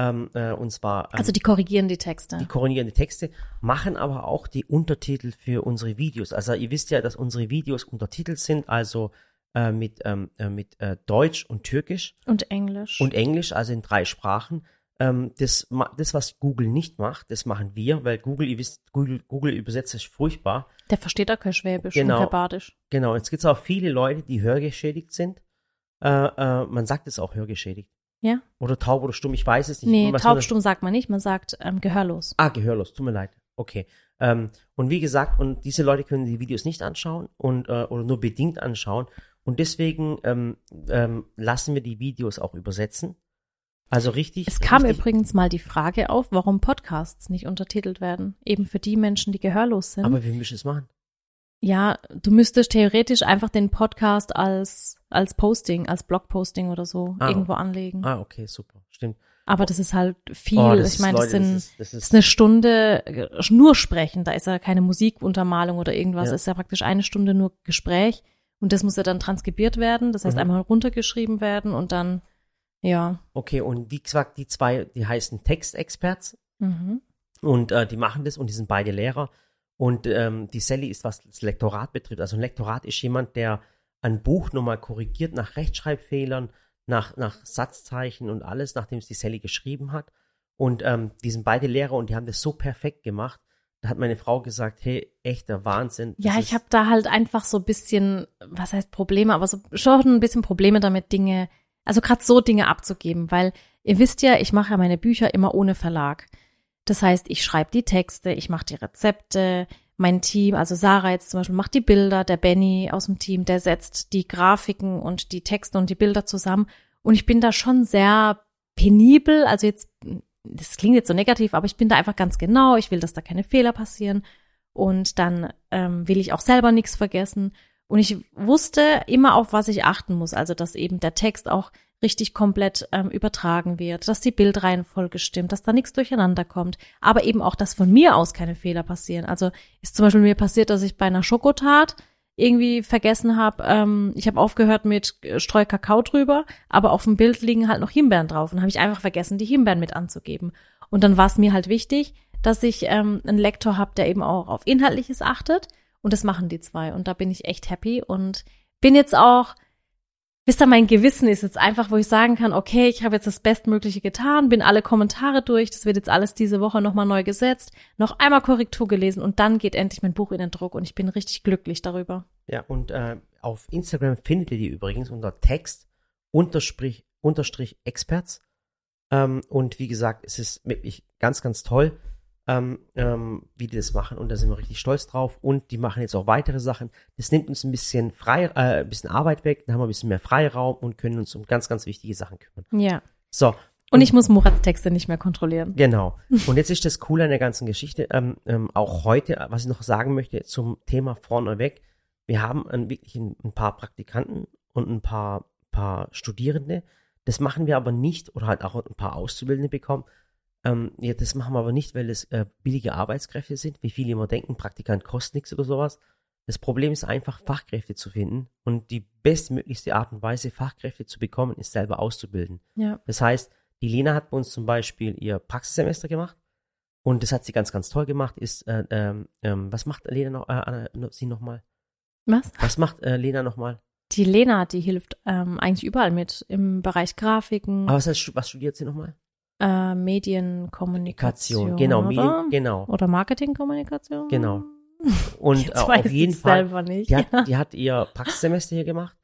Ähm, äh, und zwar ähm, Also die korrigieren die Texte. die korrigierende Texte, machen aber auch die Untertitel für unsere Videos. Also ihr wisst ja, dass unsere Videos untertitelt sind, also äh, mit, ähm, äh, mit äh, Deutsch und Türkisch und Englisch. und Englisch, also in drei Sprachen. Ähm, das, das, was Google nicht macht, das machen wir, weil Google, ihr wisst, Google, Google übersetzt es furchtbar. der versteht auch kein Schwäbisch Genau. und kein Badisch. Genau, jetzt gibt es auch viele Leute, die hörgeschädigt sind. Äh, äh, man sagt es auch hörgeschädigt. Ja? Oder taub oder stumm, ich weiß es nicht. Nee, Was man- taubstumm sagt man nicht, man sagt ähm, gehörlos. Ah, gehörlos, tut mir leid. Okay. Ähm, und wie gesagt, und diese Leute können die Videos nicht anschauen und äh, oder nur bedingt anschauen. Und deswegen ähm, ähm, lassen wir die Videos auch übersetzen. Also richtig. Es kam richtig, übrigens mal die Frage auf, warum Podcasts nicht untertitelt werden. Eben für die Menschen, die gehörlos sind. Aber wir müssen es machen. Ja, du müsstest theoretisch einfach den Podcast als, als Posting, als Blogposting oder so Ah. irgendwo anlegen. Ah, okay, super. Stimmt. Aber das ist halt viel. Oh, ich meine, das sind das ist, das ist, ist eine Stunde äh, nur sprechen, da ist ja keine Musikuntermalung oder irgendwas, Ja. ist ja praktisch eine Stunde nur Gespräch und das muss ja dann transkribiert werden, das heißt Mhm. einmal runtergeschrieben werden und dann, ja. okay, und wie gesagt, die zwei, die heißen Textexperts Mhm. und äh, die machen das und die sind beide Lehrer. Und ähm, die Sally ist, was das Lektorat betrifft. Also ein Lektorat ist jemand, der ein Buch nochmal korrigiert nach Rechtschreibfehlern, nach, nach Satzzeichen und alles, nachdem es die Sally geschrieben hat. Und ähm, die sind beide Lehrer und die haben das so perfekt gemacht. Da hat meine Frau gesagt, hey, echter Wahnsinn. Ja, ich habe da halt einfach so ein bisschen, was heißt Probleme, aber so schon ein bisschen Probleme damit, Dinge, also gerade so Dinge abzugeben, weil ihr wisst ja, ich mache ja meine Bücher immer ohne Verlag. Das heißt, ich schreibe die Texte, ich mache die Rezepte, mein Team, also Sarah jetzt zum Beispiel macht die Bilder, der Benny aus dem Team, der setzt die Grafiken und die Texte und die Bilder zusammen. Und ich bin da schon sehr penibel, also jetzt, das klingt jetzt so negativ, aber ich bin da einfach ganz genau, ich will, dass da keine Fehler passieren. Und dann ähm, will ich auch selber nichts vergessen. Und ich wusste immer, auf was ich achten muss. Also, dass eben der Text auch richtig komplett ähm, übertragen wird, dass die Bildreihenfolge stimmt, dass da nichts durcheinander kommt. Aber eben auch, dass von mir aus keine Fehler passieren. Also ist zum Beispiel mir passiert, dass ich bei einer Schokotat irgendwie vergessen habe, ähm, ich habe aufgehört mit äh, Streu Kakao drüber, aber auf dem Bild liegen halt noch Himbeeren drauf und habe ich einfach vergessen, die Himbeeren mit anzugeben. Und dann war es mir halt wichtig, dass ich ähm, einen Lektor habe, der eben auch auf Inhaltliches achtet. Und das machen die zwei. Und da bin ich echt happy und bin jetzt auch, wisst ihr, mein Gewissen ist jetzt einfach, wo ich sagen kann, okay, ich habe jetzt das Bestmögliche getan, bin alle Kommentare durch, das wird jetzt alles diese Woche nochmal neu gesetzt, noch einmal Korrektur gelesen und dann geht endlich mein Buch in den Druck und ich bin richtig glücklich darüber. Ja, und äh, auf Instagram findet ihr die übrigens unter Text unterstrich, unterstrich Experts. Ähm, und wie gesagt, es ist wirklich ganz, ganz toll, ähm, ähm, wie die das machen. Und da sind wir richtig stolz drauf. Und die machen jetzt auch weitere Sachen. Das nimmt uns ein bisschen frei, äh, ein bisschen Arbeit weg. Dann haben wir ein bisschen mehr Freiraum und können uns um ganz, ganz wichtige Sachen kümmern. Ja. So. Und ich muss Murats Texte nicht mehr kontrollieren. Genau. Und jetzt ist das Coole an der ganzen Geschichte, ähm, ähm, auch heute, was ich noch sagen möchte zum Thema vorneweg. Wir haben ein, wirklich ein, ein paar Praktikanten und ein paar, paar Studierende. Das machen wir aber nicht, oder halt auch ein paar Auszubildende bekommen. Ähm, ja, das machen wir aber nicht, weil es äh, billige Arbeitskräfte sind, wie viele immer denken, Praktikant kostet nichts oder sowas. Das Problem ist einfach, Fachkräfte zu finden. Und die bestmöglichste Art und Weise, Fachkräfte zu bekommen, ist selber auszubilden. Ja. Das heißt, die Lena hat bei uns zum Beispiel ihr Praxissemester gemacht und das hat sie ganz, ganz toll gemacht. Ist, äh, ähm, ähm, was macht Lena noch, äh, sie nochmal? Was? Was macht äh, Lena nochmal? Die Lena, die hilft ähm, eigentlich überall mit im Bereich Grafiken, Aber was, heißt, was studiert sie nochmal? Äh, Medienkommunikation. Genau, oder? Medien, genau. Oder Marketingkommunikation. Genau. Und Jetzt äh, auf jeden Fall, selber nicht. die hat, die hat ihr Praxissemester hier gemacht,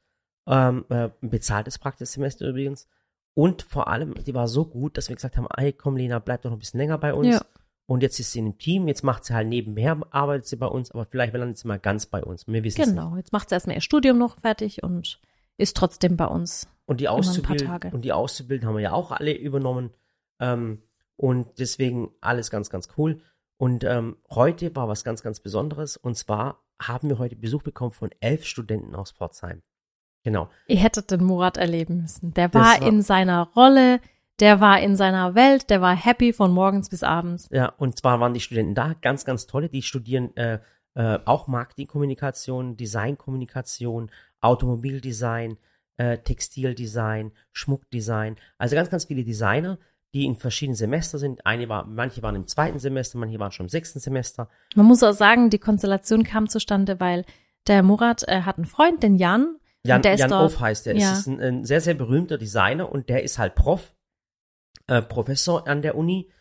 ähm, äh, ein bezahltes Praxissemester übrigens. Und vor allem, die war so gut, dass wir gesagt haben, ey, komm Lena, bleib doch noch ein bisschen länger bei uns. Ja. Und jetzt ist sie in einem Team, jetzt macht sie halt nebenher, arbeitet sie bei uns, aber vielleicht landet sie mal ganz bei uns. Wir wissen es nicht. Genau, jetzt macht sie erstmal ihr Studium noch fertig und ist trotzdem bei uns. Und die Auszubildenden, und die Auszubildenden haben wir ja auch alle übernommen. Ähm, und deswegen alles ganz, ganz cool. Und ähm, heute war was ganz, ganz Besonderes. Und zwar haben wir heute Besuch bekommen von elf Studenten aus Pforzheim. Genau. Ihr hättet den Murat erleben müssen. Der war, war- in seiner Rolle, der war in seiner Welt, der war happy von morgens bis abends. Ja, und zwar waren die Studenten da, ganz, ganz tolle. Die studieren äh, äh, auch Marketingkommunikation, Designkommunikation, Automobildesign, äh, Textildesign, Schmuckdesign. Also ganz, ganz viele Designer, die in verschiedenen Semester sind. Einige war, manche waren im zweiten Semester, manche waren schon im sechsten Semester. Man muss auch sagen, die Konstellation kam zustande, weil der Murat äh, hat einen Freund, den Jan. Jan, der Jan Off heißt der. Ja. Es ist ein, ein sehr, sehr berühmter Designer und der ist halt Prof, äh, Professor an der Uni,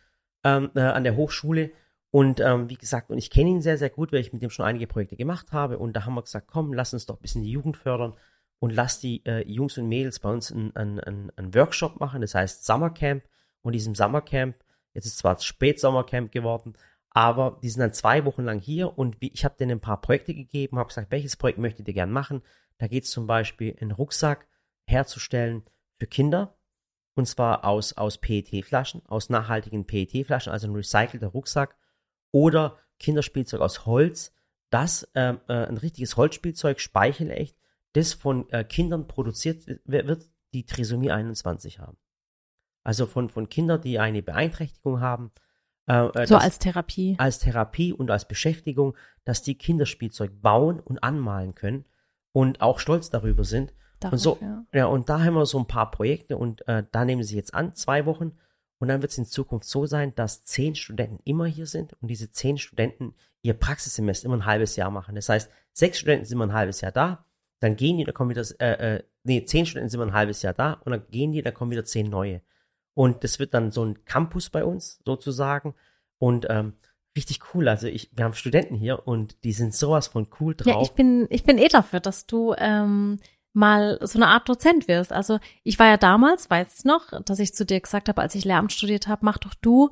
ähm, äh, an der Hochschule. Und ähm, wie gesagt, und ich kenne ihn sehr, sehr gut, weil ich mit ihm schon einige Projekte gemacht habe. Und da haben wir gesagt, komm, lass uns doch ein bisschen die Jugend fördern und lass die äh, Jungs und Mädels bei uns einen einen Workshop machen, das heißt Summercamp. Und diesem Summercamp, jetzt ist zwar Spätsommercamp geworden, aber die sind dann zwei Wochen lang hier und wie, ich habe denen ein paar Projekte gegeben, habe gesagt, welches Projekt möchtet ihr gern machen? Da geht es zum Beispiel, einen Rucksack herzustellen für Kinder. Und zwar aus, aus PET-Flaschen, aus nachhaltigen PET-Flaschen, also ein recycelter Rucksack. Oder Kinderspielzeug aus Holz, das ähm, äh, ein richtiges Holzspielzeug, speichelecht, das von äh, Kindern produziert wi- wird, die Trisomie 21 haben. Also von, von Kindern, die eine Beeinträchtigung haben. Äh, äh, So das- als Therapie. als Therapie und als Beschäftigung, dass die Kinderspielzeug bauen und anmalen können und auch stolz darüber sind. Darauf, und so, ja. ja. und da haben wir so ein paar Projekte und äh, da nehmen sie jetzt an, zwei Wochen. Und dann wird es in Zukunft so sein, dass zehn Studenten immer hier sind und diese zehn Studenten ihr Praxissemester immer ein halbes Jahr machen. Das heißt, sechs Studenten sind immer ein halbes Jahr da, dann gehen die, dann kommen wieder, äh, äh, nee, zehn Studenten sind immer ein halbes Jahr da und dann gehen die, dann kommen wieder zehn neue. Und das wird dann so ein Campus bei uns sozusagen und ähm, richtig cool. Also ich, wir haben Studenten hier und die sind sowas von cool drauf. Ja, ich bin, ich bin eh dafür, dass du ähm, mal so eine Art Dozent wirst. Also ich war ja damals, weiß ich noch, dass ich zu dir gesagt habe, als ich Lehramt studiert habe, mach doch du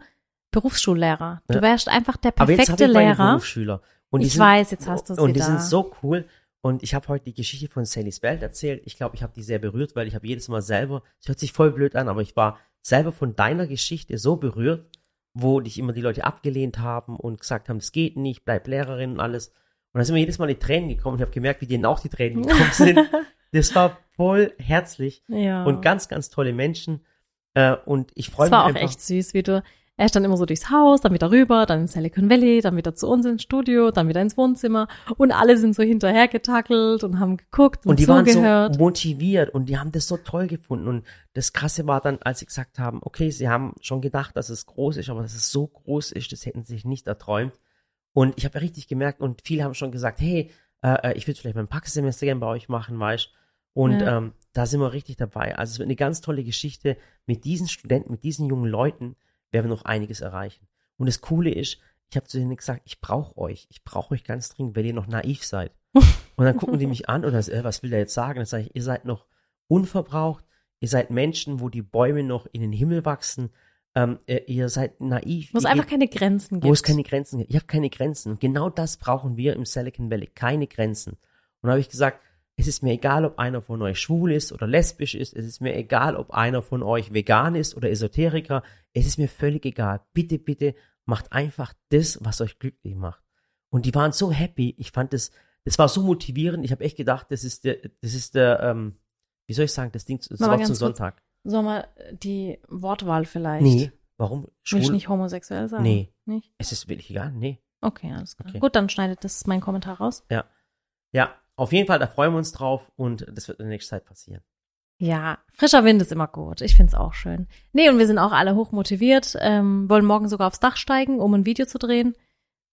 Berufsschullehrer. Du Ja. wärst einfach der Aber jetzt perfekte ich meine Lehrer. Berufsschüler. Und Ich sind, weiß, jetzt hast du sie Und die da. sind so cool. Und ich habe heute die Geschichte von Sallys Welt erzählt. Ich glaube, ich habe die sehr berührt, weil ich habe jedes Mal selber, es hört sich voll blöd an, aber ich war selber von deiner Geschichte so berührt, wo dich immer die Leute abgelehnt haben und gesagt haben, das geht nicht, bleib Lehrerin und alles. Und da sind mir jedes Mal die Tränen gekommen. Ich habe gemerkt, wie denen auch die Tränen gekommen sind. Das war voll herzlich ja. und ganz, ganz tolle Menschen. Äh, und ich freue Es mich war auch einfach. echt süß, wie du Er ist dann immer so durchs Haus, dann wieder rüber, dann ins Silicon Valley, dann wieder zu uns ins Studio, dann wieder ins Wohnzimmer und alle sind so hinterher getackelt und haben geguckt und, Und die waren zugehört. so motiviert und die haben das so toll gefunden. Und das Krasse war dann, als sie gesagt haben, okay, sie haben schon gedacht, dass es groß ist, aber dass es so groß ist, das hätten sie sich nicht erträumt. Und ich habe ja richtig gemerkt, und viele haben schon gesagt, hey, äh, äh, ich würde vielleicht mein Praxissemester gerne bei euch machen, weißt Und Ja. ähm, da sind wir richtig dabei. Also es wird eine ganz tolle Geschichte. Mit diesen Studenten, mit diesen jungen Leuten werden wir noch einiges erreichen. Und das Coole ist, ich habe zu denen gesagt, ich brauche euch. Ich brauche euch ganz dringend, weil ihr noch naiv seid. Und dann gucken die mich an und dann, äh, was will der jetzt sagen? Dann sage ich, ihr seid noch unverbraucht, ihr seid Menschen, wo die Bäume noch in den Himmel wachsen, ähm, äh, ihr seid naiv. Wo es einfach keine Grenzen gibt. wo es keine Grenzen gibt. Ihr habt keine Grenzen. Und genau das brauchen wir im Silicon Valley. Keine Grenzen. Und da habe ich gesagt, es ist mir egal, ob einer von euch schwul ist oder lesbisch ist. Es ist mir egal, ob einer von euch vegan ist oder Esoteriker. Es ist mir völlig egal. Bitte, bitte macht einfach das, was euch glücklich macht. Und die waren so happy. Ich fand das, das war so motivierend. Ich habe echt gedacht, das ist der, das ist der, ähm, wie soll ich sagen, das Ding, das Mama, ganz zum. Sonntag. Sollen wir die Wortwahl vielleicht? Nee. Warum? Willst du Schwul? nicht homosexuell sagen? Nee. Nicht? Es ist wirklich egal. Nee. Okay, alles klar. Okay. Gut, dann schneidet das mein Kommentar raus. Ja, auf jeden Fall, da freuen wir uns drauf und das wird in der nächsten Zeit passieren. Ja, frischer Wind ist immer gut. Ich find's auch schön. Nee, und wir sind auch alle hoch motiviert, ähm, wollen morgen sogar aufs Dach steigen, um ein Video zu drehen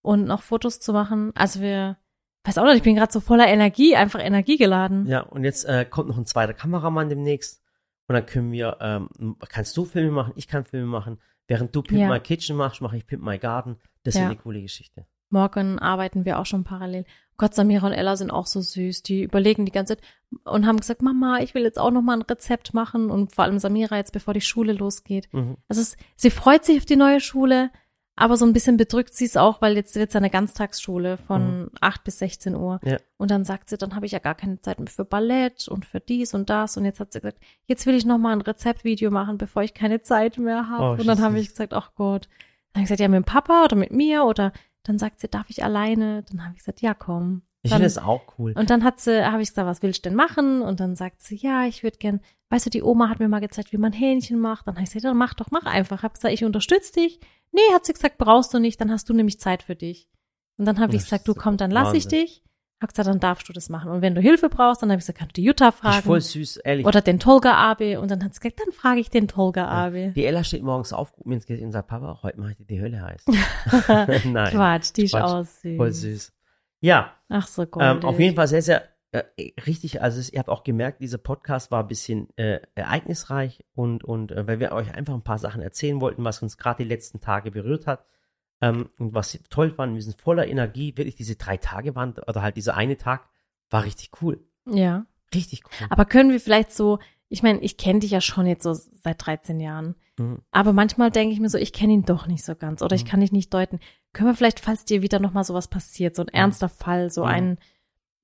und noch Fotos zu machen. Also wir, weiß auch nicht, ich bin gerade so voller Energie, einfach energiegeladen. Ja, und jetzt äh, kommt noch ein zweiter Kameramann demnächst. Und dann können wir, ähm, kannst du Filme machen, ich kann Filme machen. Während du Pimp Ja. My Kitchen machst, mache ich Pimp My Garden. Das Ja. ist eine coole Geschichte. Morgen arbeiten wir auch schon parallel. Gott, Samira und Ella sind auch so süß. Die überlegen die ganze Zeit und haben gesagt, Mama, ich will jetzt auch noch mal ein Rezept machen. Und vor allem Samira jetzt, bevor die Schule losgeht. Mhm. Also es, sie freut sich auf die neue Schule, aber so ein bisschen bedrückt sie es auch, weil jetzt wird es eine Ganztagsschule von 8 bis 16 Uhr. Ja. Und dann sagt sie, dann habe ich ja gar keine Zeit mehr für Ballett und für dies und das. Und jetzt hat sie gesagt, jetzt will ich noch mal ein Rezeptvideo machen, bevor ich keine Zeit mehr habe. Oh, und dann habe ich gesagt, ach Gott. Dann habe ich gesagt, ja, mit dem Papa oder mit mir oder dann sagt sie, darf ich alleine? Dann habe ich gesagt, ja, komm. Ich Dann- finde das auch cool. und dann hat sie, habe ich gesagt, was willst du denn machen? Und dann sagt sie, ja, ich würde gern, weißt du, die Oma hat mir mal gezeigt, wie man Hähnchen macht. Dann habe ich gesagt, ja, mach doch, mach einfach. Hab gesagt, ich unterstütze dich. Nee, hat sie gesagt, brauchst du nicht, dann hast du nämlich Zeit für dich. Und dann habe ich gesagt, du komm, dann lass ich dich. Hab gesagt, dann darfst du das machen. Und wenn du Hilfe brauchst, dann habe ich gesagt, kannst du die Jutta Die ist fragen. voll süß, ehrlich. Oder den Tolga Abe. Und dann hat sie gesagt, dann frage ich den Tolga Abe. Die Ella steht morgens auf, guckt mir ins Gesicht und sagt, Papa, heute mache ich dir die Hölle heiß. Nein, Quatsch, die ist Quatsch. auch süß. voll süß. Ja, Ach so, ähm, goldig. auf jeden Fall sehr, sehr äh, richtig. Also es, ihr habt auch gemerkt, dieser Podcast war ein bisschen äh, ereignisreich und, und äh, weil wir euch einfach ein paar Sachen erzählen wollten, was uns gerade die letzten Tage berührt hat. Ähm, und was toll fand, wir sind voller Energie. Wirklich diese drei Tage waren, oder halt dieser eine Tag, war richtig cool. Ja. Richtig cool. Aber können wir vielleicht so, ich meine, ich kenne dich ja schon jetzt so seit 13 Jahren. Mhm. Aber manchmal denke ich mir so, ich kenne ihn doch nicht so ganz oder ich Mhm. kann dich nicht deuten. Können wir vielleicht, falls dir wieder nochmal sowas passiert, so ein ernster Fall, so Mhm. ein,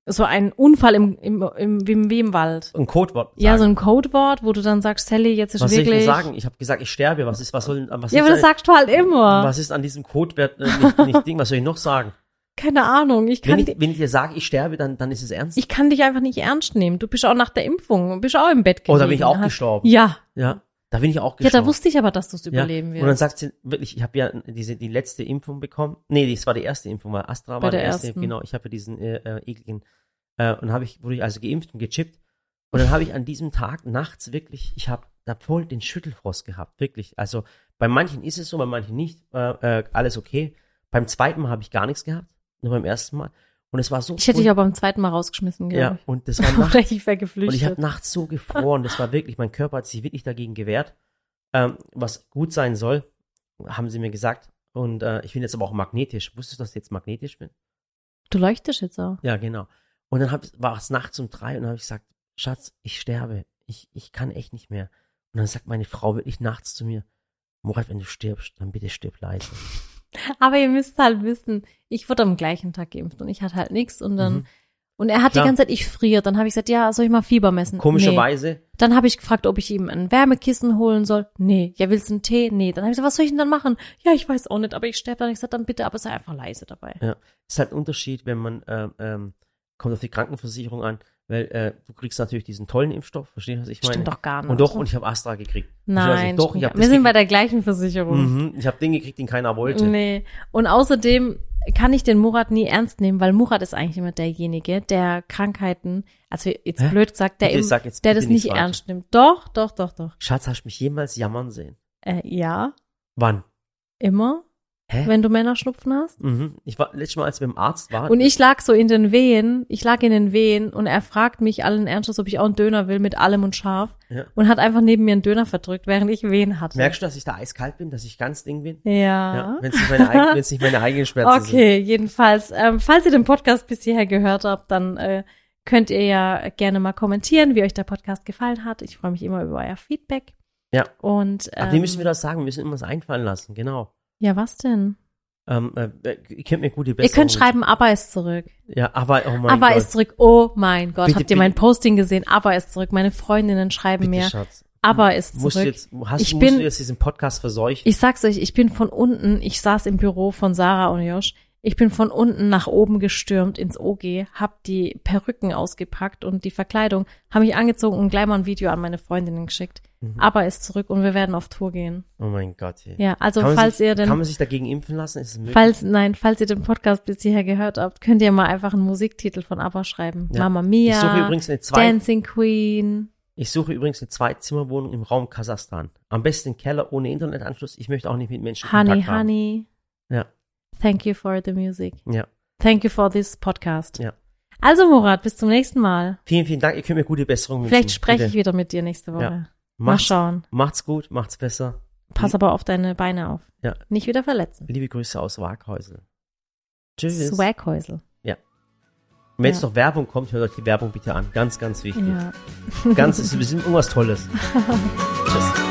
so ein Unfall im, im, im, wie im Wald. Ein Codewort. Ja, so sagen. ein Codewort, wo du dann sagst, Sally, jetzt ist Was soll ich wirklich. denn sagen? Ich habe gesagt, ich sterbe. Was ist, was soll, was ja, ist aber das an, sagst du halt immer. was ist an diesem Codewert äh, nicht, nicht Ding? Was soll ich noch sagen? Keine Ahnung. Ich Wenn kann, ich, di- wenn ich dir sage, ich sterbe, dann, dann ist es ernst. ich kann dich einfach nicht ernst nehmen. Du bist auch nach der Impfung, bist auch im Bett gelegen. da bin ich auch Hast- gestorben. Ja. Ja, da bin ich auch Ja, gestorben. da wusste ich aber, dass du es Ja, überleben wirst. Und dann sagt sie wirklich, ich habe ja diese die letzte Impfung bekommen. Nee, das war die erste Impfung, weil Astra Bei war der die erste. ersten. Genau, ich habe ja diesen äh, äh, ekligen äh, und habe ich wurde ich also geimpft und gechippt und dann habe ich an diesem Tag nachts wirklich, ich habe da voll den Schüttelfrost gehabt, wirklich. Also bei manchen ist es so, bei manchen nicht, äh, äh, alles okay. Beim zweiten Mal habe ich gar nichts gehabt, nur beim ersten Mal und es war so ich hätte dich aber beim zweiten Mal rausgeschmissen, glaube ja ich. und das war nachts ich wäre geflüchtet. und ich habe nachts so gefroren. Das war wirklich, mein Körper hat sich wirklich dagegen gewehrt. Ähm, was gut sein soll, haben sie mir gesagt. Und äh, ich bin jetzt aber auch magnetisch. Wusstest du, dass ich jetzt magnetisch bin? du leuchtest jetzt auch. Ja, genau. Und dann hab, war es nachts um drei und dann habe ich gesagt, Schatz, ich sterbe. Ich, ich kann echt nicht mehr. Und dann sagt meine Frau wirklich nachts zu mir, Murat, wenn du stirbst, dann bitte stirb leise. Aber ihr müsst halt wissen, ich wurde am gleichen Tag geimpft und ich hatte halt nichts und dann Mhm. und er hat Klar. die ganze Zeit ich friere. Dann habe ich gesagt, ja, soll ich mal Fieber messen? Nee. Komischerweise, Dann habe ich gefragt, ob ich ihm ein Wärmekissen holen soll. Nee. Ja, willst du einen Tee? Nee. Dann habe ich gesagt, was soll ich denn dann machen? Ja, ich weiß auch nicht, aber ich sterbe dann. Ich gesagt, dann bitte, aber sei einfach leise dabei. Ja, ist halt ein Unterschied, wenn man ähm, ähm, kommt auf die Krankenversicherung an, weil äh, du kriegst natürlich diesen tollen Impfstoff, verstehst du, was ich meine? Stimmt doch gar nicht. Und doch, und ich habe Astra gekriegt. Nein, doch, ich hab wir sind bei gekriegt. der gleichen Versicherung. Mhm, ich habe den gekriegt, den keiner wollte. Nee. Und außerdem kann ich den Murat nie ernst nehmen, weil Murat ist eigentlich immer derjenige, der Krankheiten, also jetzt Hä? blöd gesagt, der, jetzt der das nicht nichts ernst nimmt. Doch, doch, doch, doch. Schatz, hast du mich jemals jammern sehen? Äh, ja, Wann? immer, Hä? wenn du Männerschnupfen hast. Mhm. Ich war letztes Mal, als wir beim Arzt waren. Und ich lag so in den Wehen, ich lag in den Wehen und er fragt mich allen Ernstes, ob ich auch einen Döner will mit allem und scharf Ja. und hat einfach neben mir einen Döner verdrückt, während ich Wehen hatte. Merkst du, dass ich da eiskalt bin, dass ich ganz ding bin? Ja. Ja. Wenn es nicht, meine wenn's nicht meine eigenen Schmerzen sind. Okay, jedenfalls, ähm, falls ihr den Podcast bis hierher gehört habt, dann äh, könnt ihr ja gerne mal kommentieren, wie euch der Podcast gefallen hat. Ich freue mich immer über euer Feedback. Ja. Und ähm, Ach, die müssen wir das sagen, wir müssen immer was einfallen lassen, genau. Ja, was denn? Ähm, äh, ihr könnt mir gute Ihr Besserung. könnt schreiben, aber ist zurück. Ja, aber, oh mein aber Gott. ist zurück. Oh mein Gott, Bitte, habt ihr bitte. mein Posting gesehen? Aber ist zurück. Meine Freundinnen schreiben Bitte, mir, Schatz. aber ist Musst du zurück. jetzt, hast, Ich musst bin- du jetzt diesen Podcast verseuchen? Ich sag's euch, ich bin von unten, ich saß im Büro von Sarah und Josh, ich bin von unten nach oben gestürmt ins OG, hab die Perücken ausgepackt und die Verkleidung, hab mich angezogen und gleich mal ein Video an meine Freundinnen geschickt. Mhm. Aber ist zurück und wir werden auf Tour gehen. Oh mein Gott. Ey. Ja, also falls sich, ihr den, Kann man sich dagegen impfen lassen? Ist es möglich? falls, nein, falls ihr den Podcast bis hierher gehört habt, könnt ihr mal einfach einen Musiktitel von ABBA schreiben. Ja. Mama Mia, ich suche übrigens eine zwei, Dancing Queen. ich suche übrigens eine Zweizimmerwohnung im Raum Kasachstan. Am besten Keller ohne Internetanschluss. Ich möchte auch nicht mit Menschen Honey, Kontakt haben. honey. Ja. Thank you for the music. Ja. Thank you for this podcast. Ja. Also Murat, bis zum nächsten Mal. Vielen, vielen Dank. Ihr könnt mir gute Besserung wünschen. Vielleicht spreche Bitte. ich wieder mit dir nächste Woche. Ja. Mal Macht's, schauen. macht's gut, macht's besser. Pass aber auf deine Beine auf. Ja. Nicht wieder verletzen. Liebe Grüße aus Waghäusel. Tschüss. Swaghäusel. Und wenn jetzt Ja. noch Werbung kommt, hört euch die Werbung bitte an. Ganz, ganz wichtig. Ja. Ganz, es ist bestimmt irgendwas Tolles. Tschüss.